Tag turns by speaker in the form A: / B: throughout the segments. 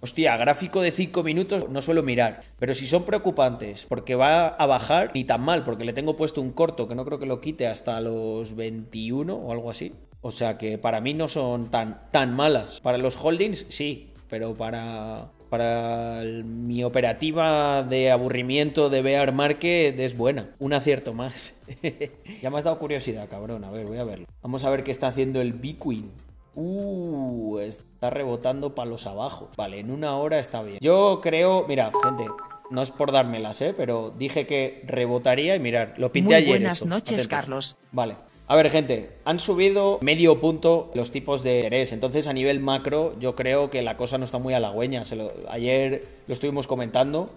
A: Hostia, gráfico de 5 minutos no suelo mirar. Pero si son preocupantes porque va a bajar, ni tan mal, porque le tengo puesto un corto que no creo que lo quite hasta los 21 o algo así. O sea que para mí no son tan, tan malas. Para los holdings, sí. Pero para, para mi operativa de aburrimiento de Bear Market es buena. Un acierto más. ya me has dado curiosidad, cabrón. A ver, voy a verlo. Vamos a ver qué está haciendo el Bitcoin. Uh, está rebotando palos abajo. Vale, en una hora está bien. Yo creo, mira, gente, no es por dármelas, ¿eh? Pero dije que rebotaría y mirar, lo pinté
B: Muy
A: ayer.
B: buenas
A: esto.
B: noches,
A: Atentos.
B: Carlos.
A: Vale. A ver, gente, han subido medio punto los tipos de interés. Entonces, a nivel macro, yo creo que la cosa no está muy halagüeña. Se lo- ayer lo estuvimos comentando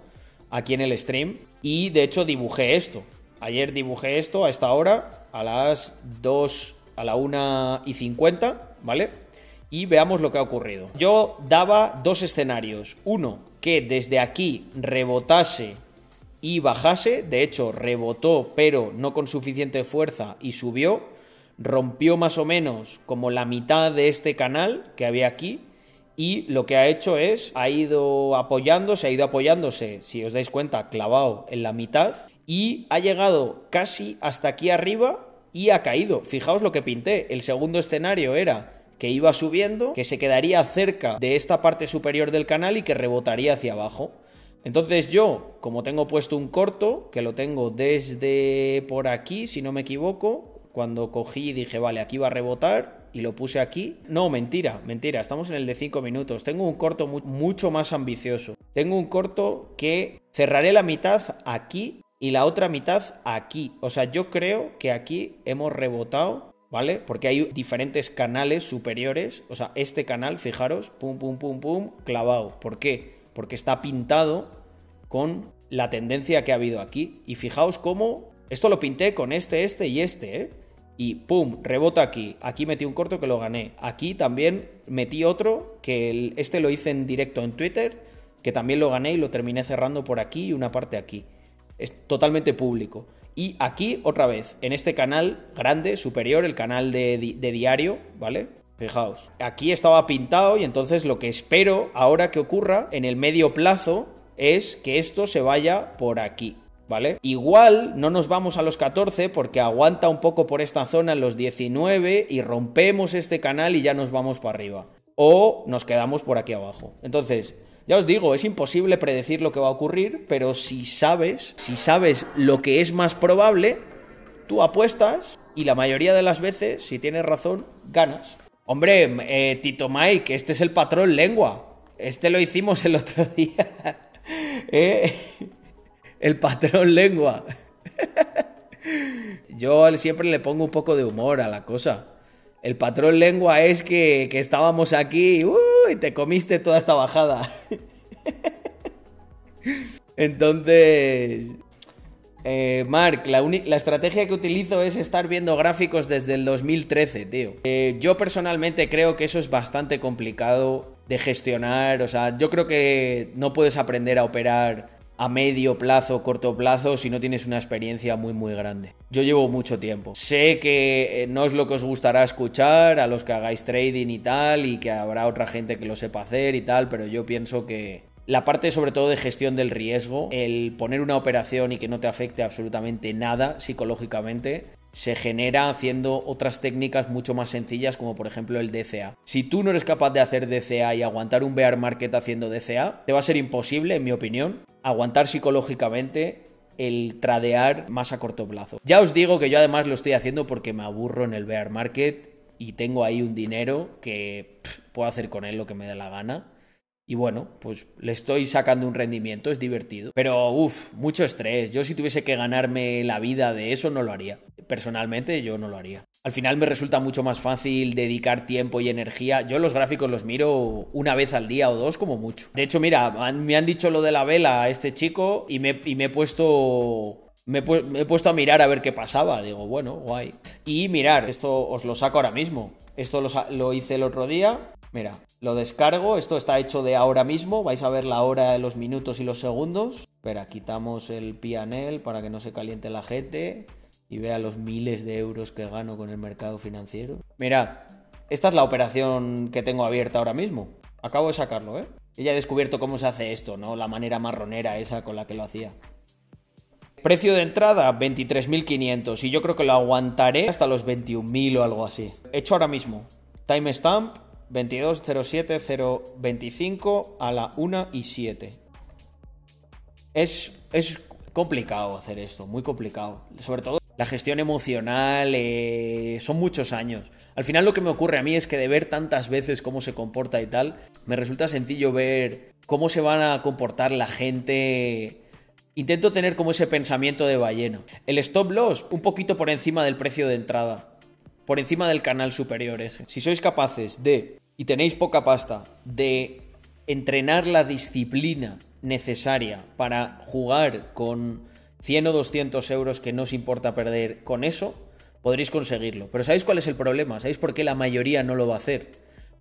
A: aquí en el stream. Y de hecho, dibujé esto. Ayer dibujé esto a esta hora, a las 2, a la 1 y 50, ¿vale? Y veamos lo que ha ocurrido. Yo daba dos escenarios. Uno, que desde aquí rebotase y bajase. De hecho, rebotó, pero no con suficiente fuerza y subió. Rompió más o menos como la mitad de este canal que había aquí. Y lo que ha hecho es, ha ido apoyándose, ha ido apoyándose, si os dais cuenta, clavado en la mitad. Y ha llegado casi hasta aquí arriba y ha caído. Fijaos lo que pinté. El segundo escenario era que iba subiendo, que se quedaría cerca de esta parte superior del canal y que rebotaría hacia abajo. Entonces yo, como tengo puesto un corto, que lo tengo desde por aquí, si no me equivoco, cuando cogí y dije, vale, aquí va a rebotar y lo puse aquí. No, mentira, mentira, estamos en el de 5 minutos. Tengo un corto mu- mucho más ambicioso. Tengo un corto que cerraré la mitad aquí y la otra mitad aquí. O sea, yo creo que aquí hemos rebotado ¿vale? Porque hay diferentes canales superiores, o sea, este canal, fijaros, pum, pum, pum, pum, clavado. ¿Por qué? Porque está pintado con la tendencia que ha habido aquí. Y fijaos cómo, esto lo pinté con este, este y este, ¿eh? Y pum, rebota aquí. Aquí metí un corto que lo gané. Aquí también metí otro que este lo hice en directo en Twitter, que también lo gané y lo terminé cerrando por aquí y una parte aquí. Es totalmente público. Y aquí, otra vez, en este canal grande, superior, el canal de, de diario, ¿vale? Fijaos, aquí estaba pintado y entonces lo que espero ahora que ocurra en el medio plazo es que esto se vaya por aquí, ¿vale? Igual no nos vamos a los 14 porque aguanta un poco por esta zona en los 19 y rompemos este canal y ya nos vamos para arriba. O nos quedamos por aquí abajo. Entonces, ya os digo, es imposible predecir lo que va a ocurrir, pero si sabes, si sabes lo que es más probable, tú apuestas y la mayoría de las veces, si tienes razón, ganas. Hombre, eh, Tito Mike, este es el patrón lengua. Este lo hicimos el otro día. ¿Eh? El patrón lengua. Yo siempre le pongo un poco de humor a la cosa. El patrón lengua es que, que estábamos aquí ¡uh! Y te comiste toda esta bajada. Entonces, eh, Mark, la, la estrategia que utilizo es estar viendo gráficos desde el 2013, tío. Eh, yo personalmente creo que eso es bastante complicado de gestionar. O sea, yo creo que no puedes aprender a operar a medio plazo, corto plazo, si no tienes una experiencia muy, muy grande. Yo llevo mucho tiempo. Sé que eh, no es lo que os gustará escuchar a los que hagáis trading y tal, y que habrá otra gente que lo sepa hacer y tal, pero yo pienso que la parte sobre todo de gestión del riesgo, el poner una operación y que no te afecte absolutamente nada psicológicamente, se genera haciendo otras técnicas mucho más sencillas como por ejemplo el DCA. Si tú no eres capaz de hacer DCA y aguantar un bear market haciendo DCA, te va a ser imposible, en mi opinión, aguantar psicológicamente el tradear más a corto plazo. Ya os digo que yo además lo estoy haciendo porque me aburro en el bear market y tengo ahí un dinero que puedo hacer con él lo que me dé la gana. Y bueno, pues le estoy sacando un rendimiento, es divertido. Pero, uff, mucho estrés. Yo si tuviese que ganarme la vida de eso, no lo haría. Personalmente, yo no lo haría. Al final me resulta mucho más fácil dedicar tiempo y energía. Yo los gráficos los miro una vez al día o dos como mucho. De hecho, mira, me han dicho lo de la vela a este chico y me, y me he puesto... Me he, puesto a mirar a ver qué pasaba. Digo, bueno, guay. Y mirar, esto os lo saco ahora mismo. Esto lo hice el otro día. Mira, lo descargo. Esto está hecho de ahora mismo. Vais a ver la hora, los minutos y los segundos. Espera, quitamos el PNL para que no se caliente la gente y vea los miles de euros que gano con el mercado financiero. Mirad, esta es la operación que tengo abierta ahora mismo. Acabo de sacarlo, ¿eh? Ella ha descubierto cómo se hace esto, ¿no? La manera marronera esa con la que lo hacía. Precio de entrada, 23.500. Y yo creo que lo aguantaré hasta los 21.000 o algo así. Hecho ahora mismo. Timestamp 22.07.025 a la 1 y 7. Es, es complicado hacer esto, muy complicado. Sobre todo la gestión emocional, eh, son muchos años. Al final lo que me ocurre a mí es que de ver tantas veces cómo se comporta y tal, me resulta sencillo ver cómo se van a comportar la gente. Intento tener como ese pensamiento de ballena. El stop loss, un poquito por encima del precio de entrada. Por encima del canal superior ese. Si sois capaces de, y tenéis poca pasta, de entrenar la disciplina necesaria para jugar con 100 o 200 euros que no os importa perder con eso, podréis conseguirlo. Pero ¿sabéis cuál es el problema? ¿Sabéis por qué la mayoría no lo va a hacer?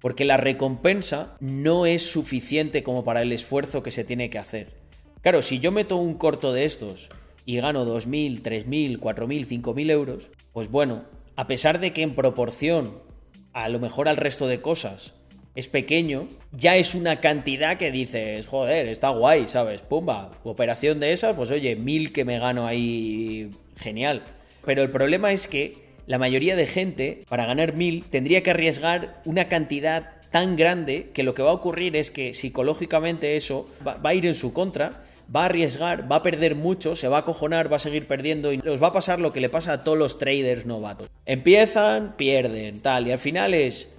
A: Porque la recompensa no es suficiente como para el esfuerzo que se tiene que hacer. Claro, si yo meto un corto de estos y gano 2.000, 3.000, 4.000, 5.000 euros, pues bueno, a pesar de que en proporción a lo mejor al resto de cosas es pequeño, ya es una cantidad que dices, joder, está guay, ¿sabes? Pumba, operación de esas, pues oye, mil que me gano ahí, genial. Pero el problema es que la mayoría de gente, para ganar mil, tendría que arriesgar una cantidad tan grande que lo que va a ocurrir es que psicológicamente eso va, a ir en su contra va a arriesgar, va a perder mucho, se va a cojonar, va a seguir perdiendo y les va a pasar lo que le pasa a todos los traders novatos. Empiezan, pierden, tal, y al final es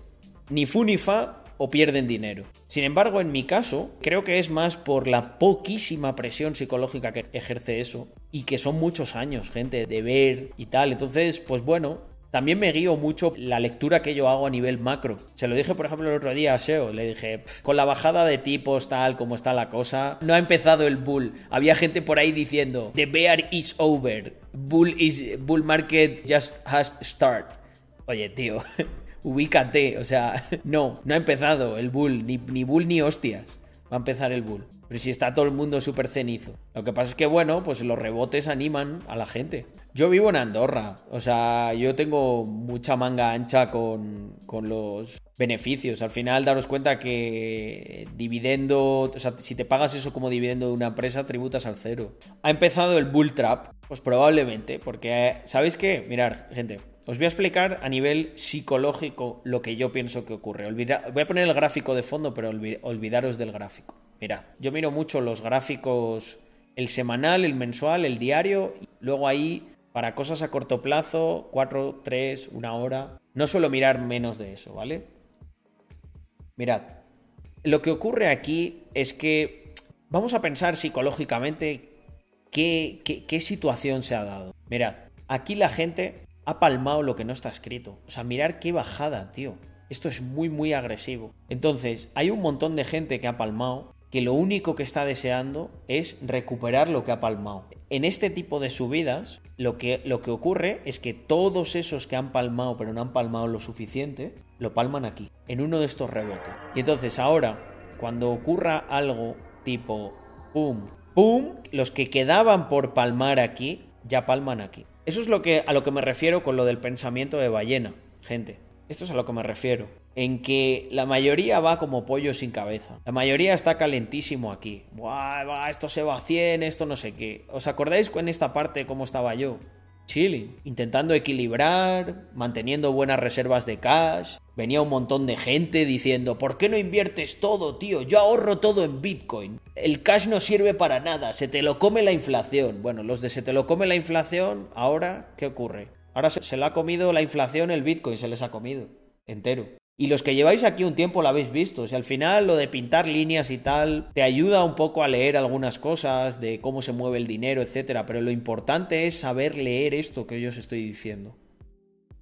A: ni fu ni fa, o pierden dinero. Sin embargo, en mi caso, creo que es más por la poquísima presión psicológica que ejerce eso y que son muchos años, gente, de ver y tal. Entonces, pues bueno, también me guío mucho la lectura que yo hago a nivel macro. Se lo dije, por ejemplo, el otro día a SEO. Le dije, con la bajada de tipos, tal como está la cosa, no ha empezado el bull. Había gente por ahí diciendo, the bear is over. Bull, is, bull market just has start. Oye, tío, ubícate, o sea, no, no ha empezado el bull, ni, ni bull ni hostias. Va a empezar el bull. Pero si está todo el mundo súper cenizo. Lo que pasa es que, bueno, pues los rebotes animan a la gente. Yo vivo en Andorra. O sea, yo tengo mucha manga ancha con, con los beneficios. Al final, daros cuenta que dividendo. O sea, si te pagas eso como dividendo de una empresa, tributas al cero. ¿Ha empezado el bull trap? Pues probablemente. Porque, ¿sabéis qué? Mirar, gente. Os voy a explicar a nivel psicológico lo que yo pienso que ocurre. voy a poner el gráfico de fondo, pero olvidaros del gráfico. Mirad, yo miro mucho los gráficos, el semanal, el mensual, el diario, y luego ahí para cosas a corto plazo, 4, 3, una hora. No suelo mirar menos de eso, ¿vale? Mirad, lo que ocurre aquí es que vamos a pensar psicológicamente qué, situación se ha dado. Mirad, aquí la gente ha palmado lo que no está escrito. O sea, mirar qué bajada, tío. Esto es muy, muy agresivo. Entonces, hay un montón de gente que ha palmado que lo único que está deseando es recuperar lo que ha palmado. En este tipo de subidas, lo que, lo que ocurre es que todos esos que han palmado pero no han palmado lo suficiente, lo palman aquí, en uno de estos rebotes. Y entonces ahora, cuando ocurra algo tipo pum, pum, los que quedaban por palmar aquí, ya palman aquí. Eso es lo que, a lo que me refiero con lo del pensamiento de ballena, gente. Esto es a lo que me refiero. En que la mayoría va como pollo sin cabeza. La mayoría está calentísimo aquí. Buah, esto se va a 100, esto no sé qué. ¿Os acordáis en esta parte cómo estaba yo? Chilling, intentando equilibrar, manteniendo buenas reservas de cash. Venía un montón de gente diciendo, ¿por qué no inviertes todo, tío? Yo ahorro todo en Bitcoin. El cash no sirve para nada, se te lo come la inflación. Bueno, los de se te lo come la inflación, ahora, ¿qué ocurre? Ahora se, se le ha comido la inflación el Bitcoin, se les ha comido entero. Y los que lleváis aquí un tiempo lo habéis visto. Si al final lo de pintar líneas y tal te ayuda un poco a leer algunas cosas de cómo se mueve el dinero, etcétera. Pero lo importante es saber leer esto que yo os estoy diciendo.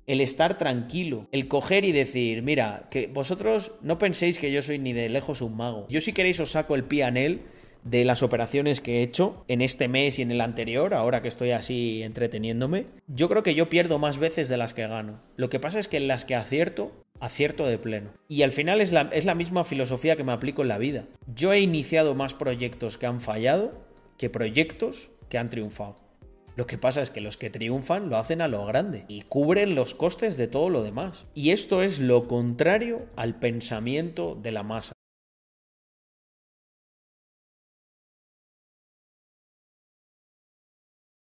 A: El estar tranquilo, el coger y decir, mira, que vosotros no penséis que yo soy ni de lejos un mago. Yo si queréis os saco el pianel de las operaciones que he hecho en este mes y en el anterior, ahora que estoy así entreteniéndome, yo creo que yo pierdo más veces de las que gano. Lo que pasa es que en las que acierto, acierto de pleno. Y al final es la, es la misma filosofía que me aplico en la vida. Yo he iniciado más proyectos que han fallado que proyectos que han triunfado. Lo que pasa es que los que triunfan lo hacen a lo grande y cubren los costes de todo lo demás. Y esto es lo contrario al pensamiento de la masa.